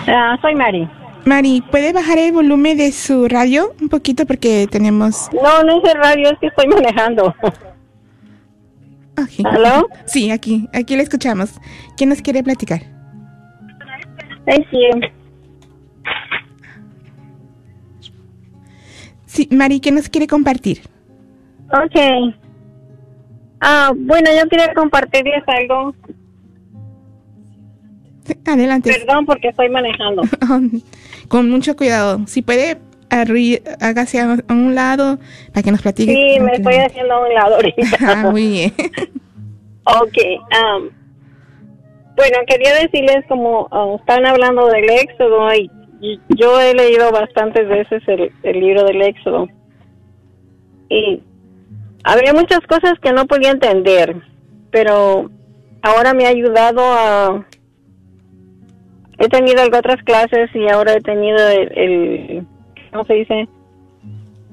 Ah, soy Mari. Mari, ¿puede bajar el volumen de su radio un poquito porque tenemos... No, no es el radio, es que estoy manejando. ¿Aló? Sí, aquí, aquí le escuchamos. ¿Quién nos quiere platicar? sí. Sí, Mari, ¿qué nos quiere compartir? Ok. Ah, bueno, yo quería compartirles algo. Adelante. Perdón porque estoy manejando. Con mucho cuidado. Si puede, hágase a un lado para que nos platique. Sí, me estoy haciendo a un lado ahorita. ah, muy bien. ok. Um, bueno, quería decirles como uh, están hablando del éxodo y yo he leído bastantes veces el, libro del Éxodo y había muchas cosas que no podía entender, pero ahora me ha ayudado a... He tenido otras clases y ahora he tenido el, ¿cómo se dice?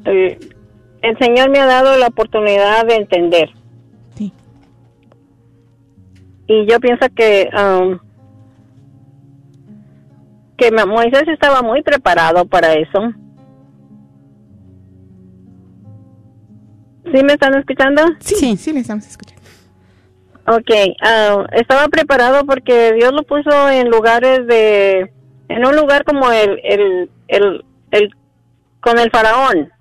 El, Señor me ha dado la oportunidad de entender. Sí. Y yo pienso que um, que Moisés estaba muy preparado para eso. ¿Sí me están escuchando? Sí, sí, le estamos escuchando. Ok, ah, estaba preparado porque Dios lo puso en lugares de, en un lugar como el, el, el, el, con el faraón.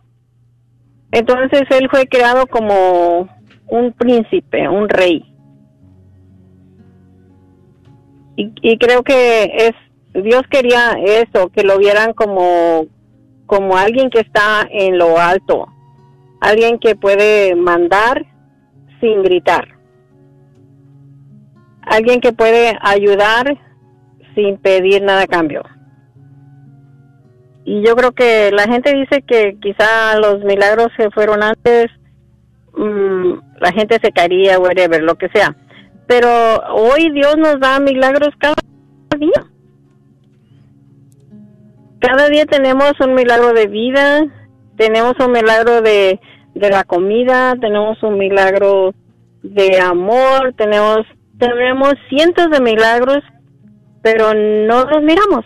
Entonces él fue creado como un príncipe, un rey. Y, y creo que es Dios quería eso, que lo vieran como, como alguien que está en lo alto, alguien que puede mandar sin gritar, alguien que puede ayudar sin pedir nada a cambio. Y yo creo que la gente dice que quizá los milagros que fueron antes, mm, la gente se caería, whatever, lo que sea. Pero hoy Dios nos da milagros cada día cada día tenemos un milagro de vida, tenemos un milagro de, de la comida, tenemos un milagro de amor, tenemos tenemos cientos de milagros, pero no los miramos.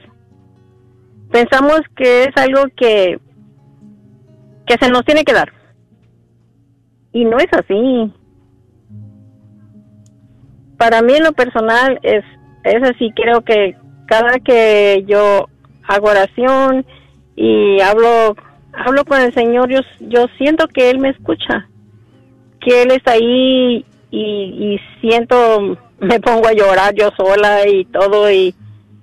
Pensamos que es algo que que se nos tiene que dar. Y no es así. Para mí en lo personal es es así, creo que cada que yo hago oración y hablo hablo con el Señor, yo, yo siento que Él me escucha, que Él está ahí y, y siento, me pongo a llorar yo sola y todo y,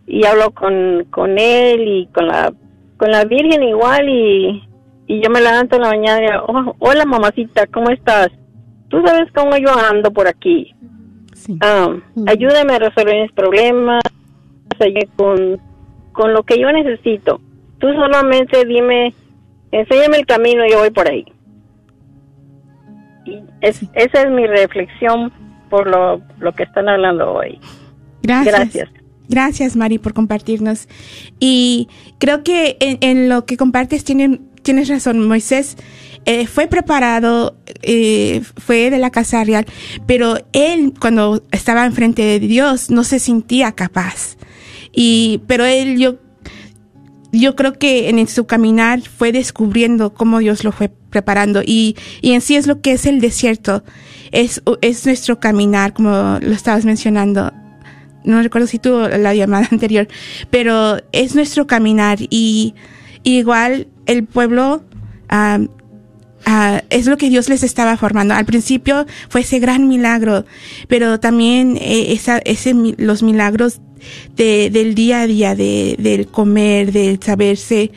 y hablo con, con Él y con la, con la Virgen igual y, y yo me levanto en la mañana y digo, "Oh, hola mamacita, ¿cómo estás? Tú sabes cómo yo ando por aquí. Ah, Ayúdame a resolver mis problemas, con, con lo que yo necesito. Tú solamente dime, enséñame el camino y yo voy por ahí. Y es, esa es mi reflexión por lo, lo que están hablando hoy. Gracias. Gracias. Gracias, Mari, por compartirnos. Y creo que en, en lo que compartes tienen, tienes razón. Moisés eh, fue preparado, eh, fue de la casa real, pero él cuando estaba enfrente de Dios no se sentía capaz. Y, pero él, yo, yo creo que en su caminar fue descubriendo cómo Dios lo fue preparando y, y en sí es lo que es el desierto. Es, es nuestro caminar, como lo estabas mencionando no recuerdo si tuvo la llamada anterior, pero es nuestro caminar y, igual el pueblo ah, es lo que Dios les estaba formando. Al principio fue ese gran milagro, pero también eh, esa, ese, los milagros de, del día a día, de, del comer, del saberse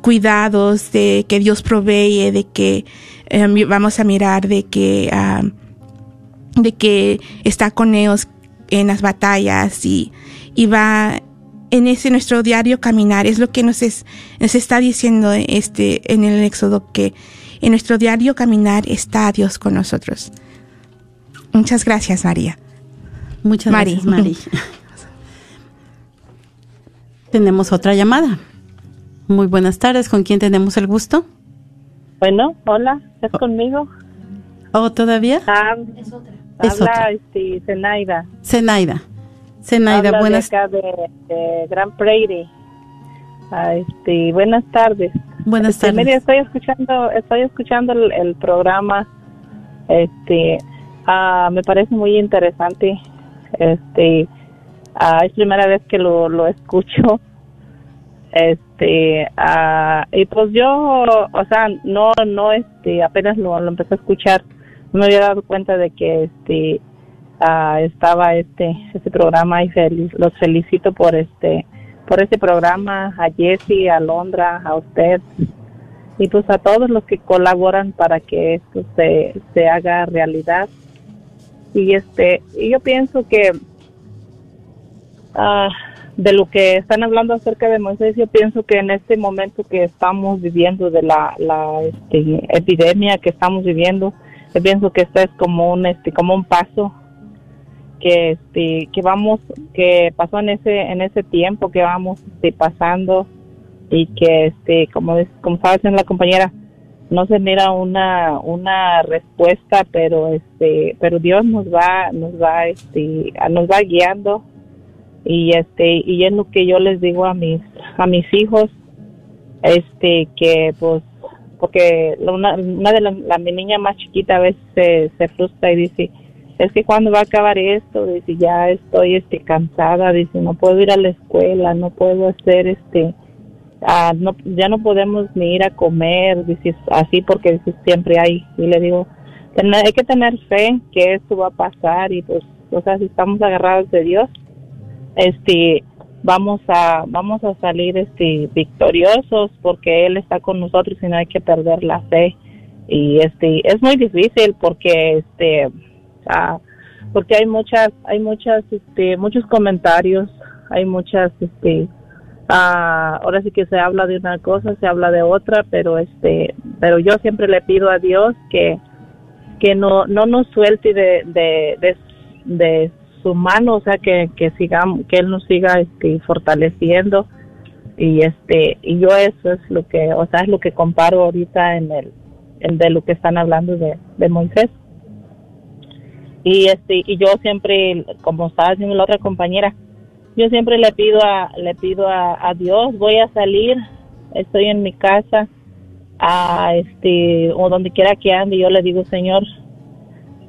cuidados, de que Dios provee, de que mi- vamos a mirar, de que de que está con ellos en las batallas y, y va en ese nuestro diario caminar. Es lo que nos, es- nos está diciendo este en el éxodo que en nuestro diario caminar está Dios con nosotros. Muchas gracias María Muchas Mari. gracias, Mari. tenemos otra llamada. Muy buenas tardes. ¿Con quién tenemos el gusto? Bueno, hola, ¿estás conmigo? ¿O todavía? Ah, Es habla otra. este, Zenaida. Zenaida. Zenaida, Habla buenas, de acá de, de Gran Prairie. Ah, este, buenas tardes. buenas Este, tardes. mire, estoy escuchando, estoy escuchando el, el programa. Este, ah, me parece muy interesante. Este, ah, es primera vez que lo, lo escucho. Este, ah, y pues yo, o sea, no, no, este, apenas lo, lo empecé a escuchar, no me había dado cuenta de que, este, ah, estaba este, este programa y feliz, los felicito por este, por este programa, a Jessy, a Londra, a usted y pues a todos los que colaboran para que esto se, se haga realidad. Y este, y yo pienso que ah, de lo que están hablando acerca de Moisés, yo pienso que en este momento que estamos viviendo de la, la este, epidemia que estamos viviendo, yo pienso que este es como un este como un paso que este que vamos que pasó en ese en ese tiempo que vamos este, pasando y que este como como estaba diciendo la compañera no se mira una una respuesta pero este pero Dios nos va nos va este nos va guiando. Y este y es lo que yo les digo a mis a mis hijos este que pues porque una, una de las la, mi niña más chiquita a veces se, se frustra y dice es que cuando va a acabar esto dice ya estoy este cansada. Dice no puedo ir a la escuela no puedo hacer este ah, no ya no podemos ni ir a comer así porque siempre hay y le digo "Tener- hay que tener fe que esto va a pasar y pues o sea si estamos agarrados de Dios este vamos a vamos a salir este victoriosos porque él está con nosotros y no hay que perder la fe y este es muy difícil porque este ah, porque hay muchas hay muchas este muchos comentarios hay muchas este ah, ahora sí que se habla de una cosa se habla de otra pero este pero yo siempre le pido a Dios que que no no nos suelte de de, de, su mano, o sea, que, que sigamos, que Él nos siga este, fortaleciendo. Y este y yo eso es lo que o sea es lo que comparo ahorita en el, de lo que están hablando de, de Moisés. Y este y yo siempre como estaba diciendo la otra compañera yo siempre le pido a le pido a, a Dios voy a salir estoy en mi casa a este o donde quiera que ande yo le digo Señor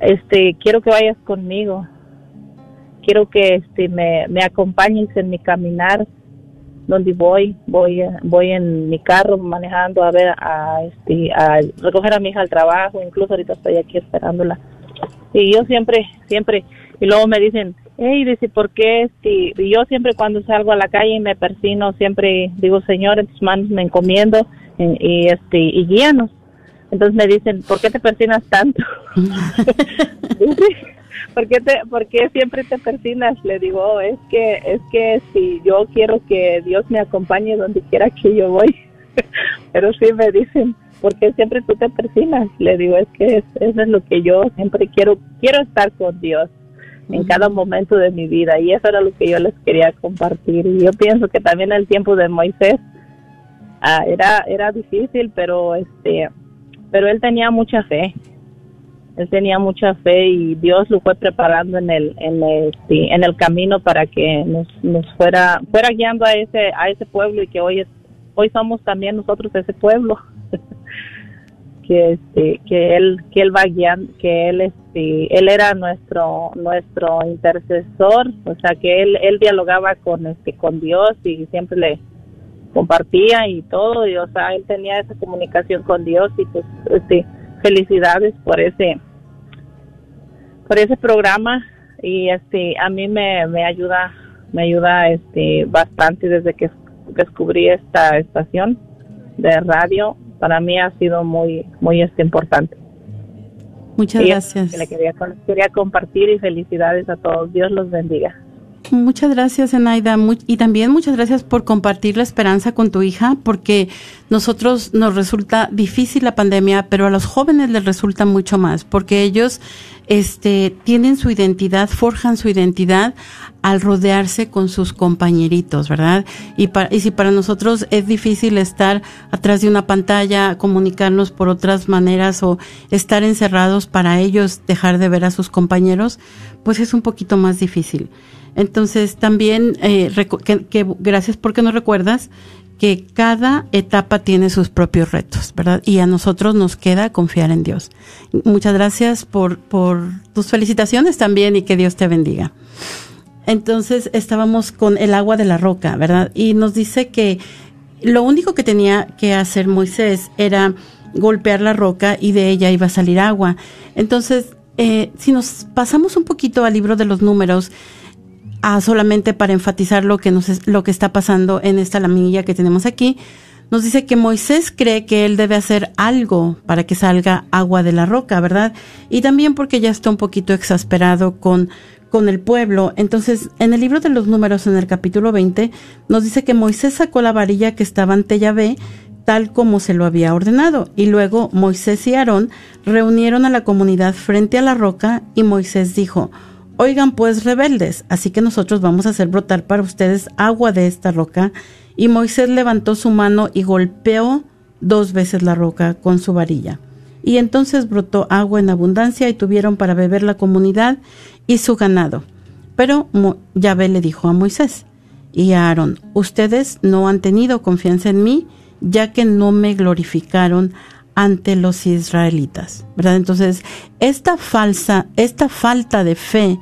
este quiero que vayas conmigo. Quiero que este me, me acompañes en mi caminar donde voy voy voy en mi carro manejando a ver a este a recoger a mi hija al trabajo incluso ahorita estoy aquí esperándola y yo siempre siempre y luego me dicen hey dice por qué y yo siempre cuando salgo a la calle y me persino siempre digo señor en tus manos me encomiendo y, y, este y guíanos entonces me dicen por qué te persinas tanto ¿por qué, te, ¿por qué siempre te persinas? Le digo, "Oh, es que es que si yo quiero que Dios me acompañe donde quiera que yo voy. Pero sí me dicen, ¿por qué siempre tú te persinas? Le digo, es que es- eso es lo que yo siempre quiero, quiero estar con Dios en cada momento de mi vida y eso era lo que yo les quería compartir. Y yo pienso que también el tiempo de Moisés ah, era era difícil pero este pero él tenía mucha fe. Él tenía mucha fe y Dios lo fue preparando en el en el, en el camino para que nos, nos fuera fuera guiando a ese a ese pueblo y que hoy es hoy somos también nosotros ese pueblo que este que él que él va guiando que él este él era nuestro nuestro intercesor o sea que él él dialogaba con este con Dios y siempre le compartía y todo y o sea él tenía esa comunicación con Dios y pues este felicidades por ese por ese programa y este a mí me, me ayuda me ayuda este bastante desde que descubrí esta estación de radio para mí ha sido muy muy este importante. Muchas Y gracias. que le quería, quería compartir y felicidades a todos. Dios los bendiga Muchas gracias, Enaida. Y también muchas gracias por compartir la esperanza con tu hija, porque nosotros nos resulta difícil la pandemia, pero a los jóvenes les resulta mucho más, porque ellos este, tienen su identidad, forjan su identidad al rodearse con sus compañeritos, ¿verdad? Y, pa- y si para nosotros es difícil estar atrás de una pantalla, comunicarnos por otras maneras o estar encerrados para ellos dejar de ver a sus compañeros, pues es un poquito más difícil. Entonces también, eh, que gracias porque nos recuerdas que cada etapa tiene sus propios retos, ¿verdad? Y a nosotros nos queda confiar en Dios. Muchas gracias por, por tus felicitaciones también y que Dios te bendiga. Entonces estábamos con el agua de la roca, ¿verdad? Y nos dice que lo único que tenía que hacer Moisés era golpear la roca y de ella iba a salir agua. Entonces, eh, si nos pasamos un poquito al libro de los números, ah, solamente para enfatizar lo que nos es- lo que está pasando en esta laminilla que tenemos aquí, nos dice que Moisés cree que él debe hacer algo para que salga agua de la roca, ¿verdad? Y también porque ya está un poquito exasperado con con el pueblo. Entonces, en el libro de los números, en el capítulo 20, nos dice que Moisés sacó la varilla que estaba ante Yahvé, tal como se lo había ordenado. Y luego Moisés y Aarón reunieron a la comunidad frente a la roca y Moisés dijo, Oigan pues rebeldes, así que nosotros vamos a hacer brotar para ustedes agua de esta roca. Y Moisés levantó su mano y golpeó dos veces la roca con su varilla. Y entonces brotó agua en abundancia y tuvieron para beber la comunidad y su ganado. Pero Mo- Yahvé le dijo a Moisés y a Aarón, ustedes no han tenido confianza en mí, ya que no me glorificaron ante los israelitas, ¿verdad? Entonces, esta falsa, esta falta de fe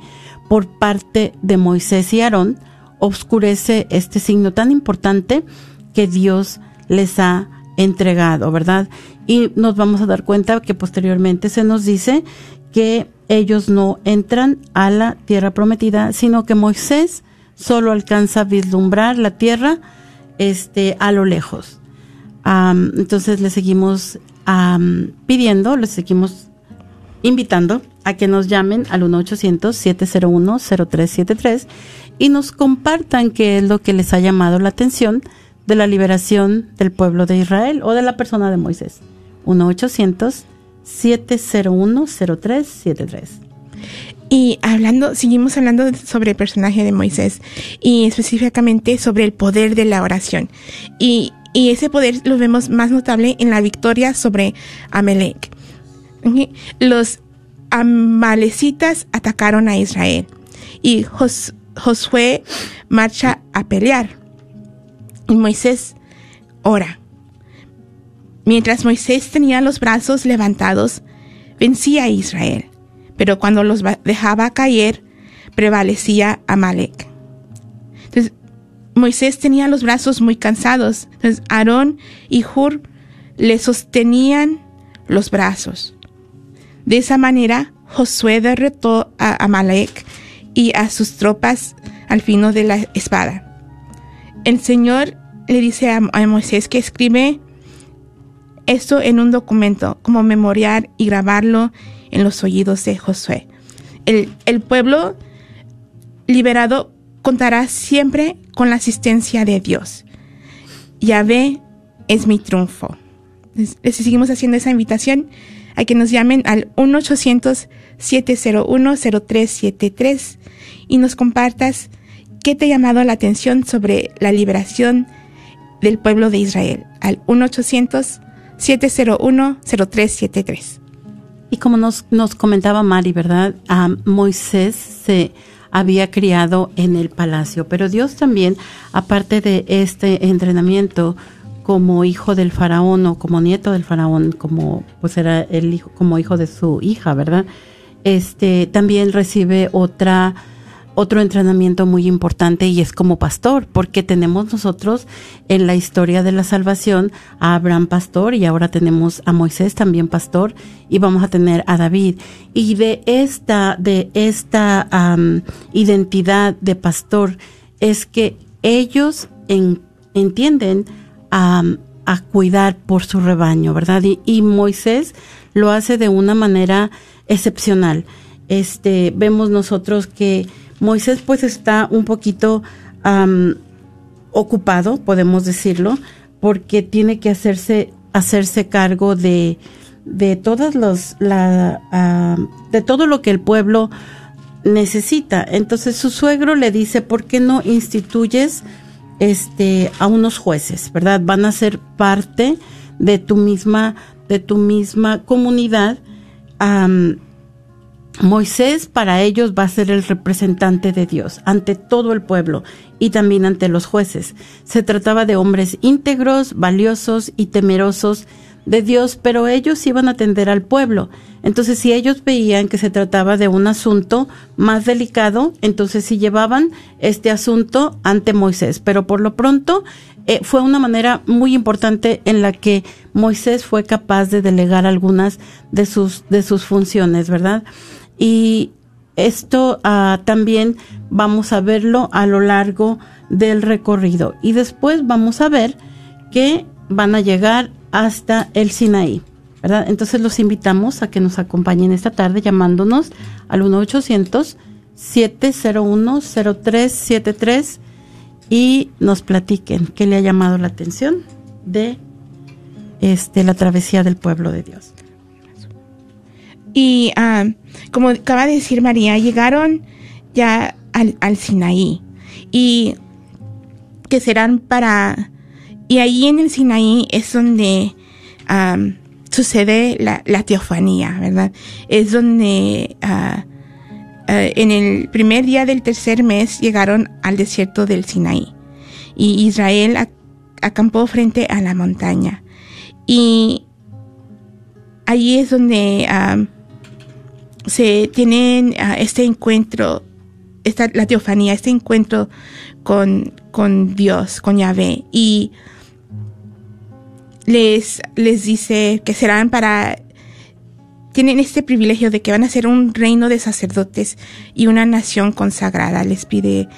por parte de Moisés y Aarón oscurece este signo tan importante que Dios les ha entregado, ¿verdad? Y nos vamos a dar cuenta que posteriormente se nos dice que ellos no entran a la tierra prometida, sino que Moisés solo alcanza a vislumbrar la tierra este, a lo lejos. Entonces le seguimos pidiendo, le seguimos invitando a que nos llamen al 1-800-701-0373 y nos compartan qué es lo que les ha llamado la atención de la liberación del pueblo de Israel o de la persona de Moisés. 1-800-701-0373. Y hablando, seguimos hablando sobre el personaje de Moisés y específicamente sobre el poder de la oración. Y, y ese poder lo vemos más notable en la victoria sobre Amalek. Los amalecitas atacaron a Israel y Jos- Josué marcha a pelear. Y Moisés ora. Mientras Moisés tenía los brazos levantados, vencía a Israel, pero cuando los ba- dejaba caer, prevalecía Amalek. Entonces, Moisés tenía los brazos muy cansados. Entonces, Aarón y Hur le sostenían los brazos. De esa manera, Josué derrotó a Amalek y a sus tropas al fino de la espada. El Señor le dice a, Moisés que escribe esto en un documento como memorial y grabarlo en los oídos de Josué. El pueblo liberado contará siempre con la asistencia de Dios. Yahvé es mi triunfo. Les, les seguimos haciendo esa invitación a que nos llamen al 1-800-701-0373 y nos compartas qué te ha llamado la atención sobre la liberación del pueblo de Israel al 1-800-701-0373. Y como nos, nos comentaba Mari, ¿verdad? Ah, Moisés se había criado en el palacio, pero Dios también, aparte de este entrenamiento como hijo del faraón o como nieto del faraón, como pues era el hijo, como hijo de su hija, ¿verdad? Este también recibe otra otro entrenamiento muy importante y es como pastor, porque tenemos nosotros en la historia de la salvación a Abraham pastor y ahora tenemos a Moisés también pastor y vamos a tener a David. Y de esta, de esta identidad de pastor es que ellos en- entienden a cuidar por su rebaño, ¿verdad? Y, y Moisés lo hace de una manera excepcional. Este, vemos nosotros que Moisés pues está un poquito ocupado, podemos decirlo, porque tiene que hacerse hacerse cargo de de todas los la de todo lo que el pueblo necesita. Entonces su suegro le dice, ¿por qué no instituyes este a unos jueces, verdad? Van a ser parte de tu misma de tu misma comunidad. Moisés para ellos va a ser el representante de Dios ante todo el pueblo y también ante los jueces. Se trataba de hombres íntegros, valiosos y temerosos de Dios, pero ellos iban a atender al pueblo. Entonces, si ellos veían que se trataba de un asunto más delicado, entonces sí llevaban este asunto ante Moisés. Pero por lo pronto eh, fue una manera muy importante en la que Moisés fue capaz de delegar algunas de sus, de sus funciones, ¿verdad? Y esto ah, también vamos a verlo a lo largo del recorrido. Y después vamos a ver que van a llegar hasta el Sinaí. ¿verdad? Entonces los invitamos a que nos acompañen esta tarde llamándonos al 1-800-701-0373 y nos platiquen qué le ha llamado la atención de este, la travesía del pueblo de Dios. Y ah, como acaba de decir María, llegaron ya al, al Sinaí y que serán para... Y ahí en el Sinaí es donde am, sucede la, la teofanía, ¿verdad? Es donde ah, ah, en el primer día del tercer mes llegaron al desierto del Sinaí y Israel ac- acampó frente a la montaña. Y ahí es donde am, se tienen ah, este encuentro, esta, la teofanía, este encuentro con, con Dios, con Yahvé. Y les, les dice que serán para... Tienen este privilegio de que van a ser un reino de sacerdotes y una nación consagrada. Les pide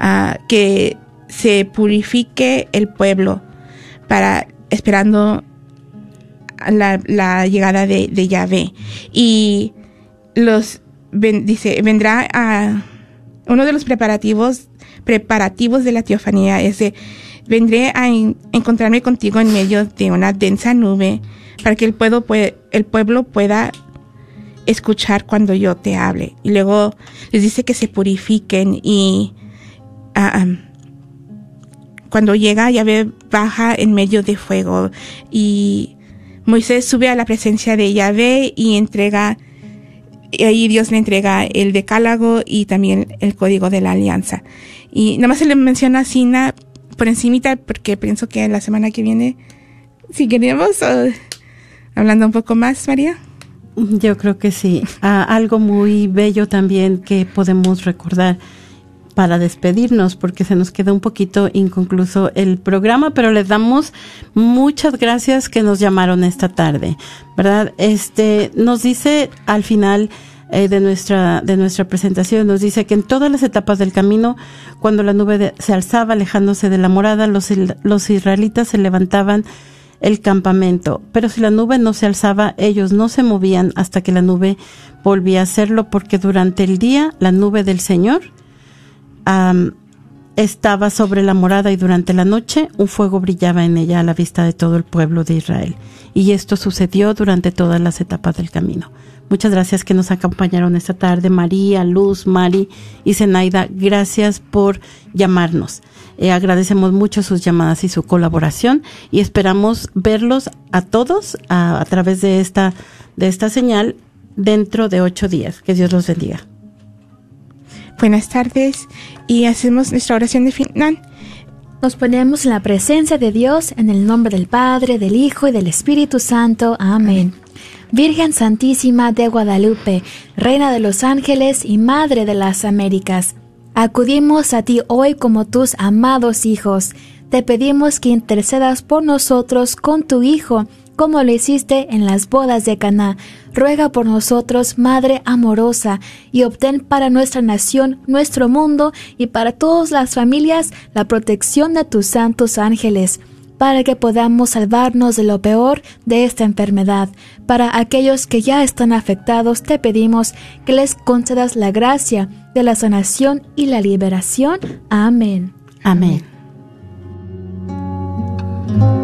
ah, que se purifique el pueblo para esperando la, la llegada de, de Yahvé. Y los dice, vendrá a uno de los preparativos preparativos de la teofanía es de vendré a en- encontrarme contigo en medio de una densa nube para que el pueblo, pue- el pueblo pueda escuchar cuando yo te hable. Y luego les dice que se purifiquen y am, cuando llega Yahvé baja en medio de fuego y Moisés sube a la presencia de Yahvé y entrega y ahí Dios le entrega el decálogo y también el código de la alianza. Y nada más se le menciona así na- por encimita porque pienso que la semana que viene seguiremos o- hablando un poco más, María. Yo creo que sí. Ah, algo muy bello también que podemos recordar para despedirnos, porque se nos queda un poquito inconcluso el programa, pero les damos muchas gracias que nos llamaron esta tarde, ¿verdad? Este, nos dice al final eh, de nuestra, de nuestra presentación, nos dice que en todas las etapas del camino, cuando la nube se alzaba alejándose de la morada, los, los israelitas se levantaban el campamento, pero si la nube no se alzaba, ellos no se movían hasta que la nube volvía a hacerlo, porque durante el día la nube del Señor estaba sobre la morada y durante la noche un fuego brillaba en ella a la vista de todo el pueblo de Israel. Y esto sucedió durante todas las etapas del camino. Muchas gracias que nos acompañaron esta tarde, María, Luz, Mari y Zenaida. Gracias por llamarnos. Eh, agradecemos mucho sus llamadas y su colaboración y esperamos verlos a todos a, a través de esta, de esta señal dentro de ocho días. Que Dios los bendiga. Buenas tardes y hacemos nuestra oración de final. Nos ponemos en la presencia de Dios en el nombre del Padre, del Hijo y del Espíritu Santo. Amén. Virgen Santísima de Guadalupe, Reina de los Ángeles y Madre de las Américas, acudimos a ti hoy como tus amados hijos. Te pedimos que intercedas por nosotros con tu Hijo, como lo hiciste en las bodas de Caná. Ruega por nosotros, Madre amorosa, y obtén para nuestra nación, nuestro mundo y para todas las familias la protección de tus santos ángeles para que podamos salvarnos de lo peor de esta enfermedad. Para aquellos que ya están afectados, te pedimos que les concedas la gracia de la sanación y la liberación. Amén. Amén. tanta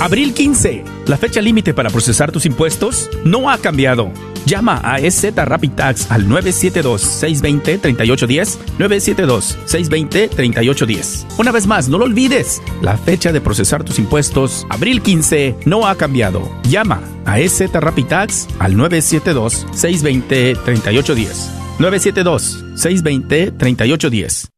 Abril 15, la fecha límite para procesar tus impuestos no ha cambiado. Llama a EZ Rapid Tax al 972-620-3810, 972-620-3810. Una vez más, no lo olvides, la fecha de procesar tus impuestos, abril 15, no ha cambiado. Llama a EZ Rapid Tax al 972-620-3810, 972-620-3810.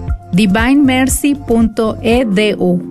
divinemercy.edu.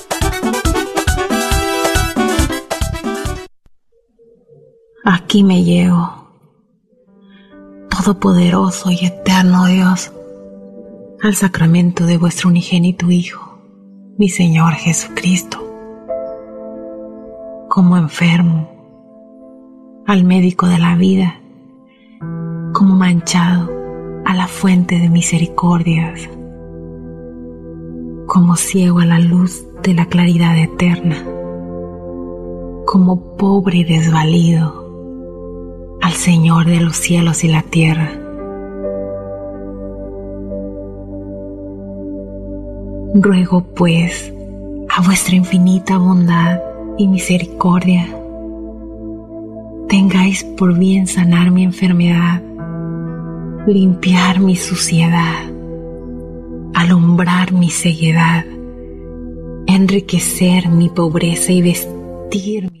Aquí me llego, Todopoderoso y eterno Dios, al sacramento de vuestro unigénito Hijo, mi Señor Jesucristo, como enfermo, al médico de la vida, como manchado a la fuente de misericordias, como ciego a la luz de la claridad eterna, como pobre y desvalido al Señor de los cielos y la tierra. Ruego pues a vuestra infinita bondad y misericordia, tengáis por bien sanar mi enfermedad, limpiar mi suciedad, alumbrar mi ceguedad, enriquecer mi pobreza y vestir mi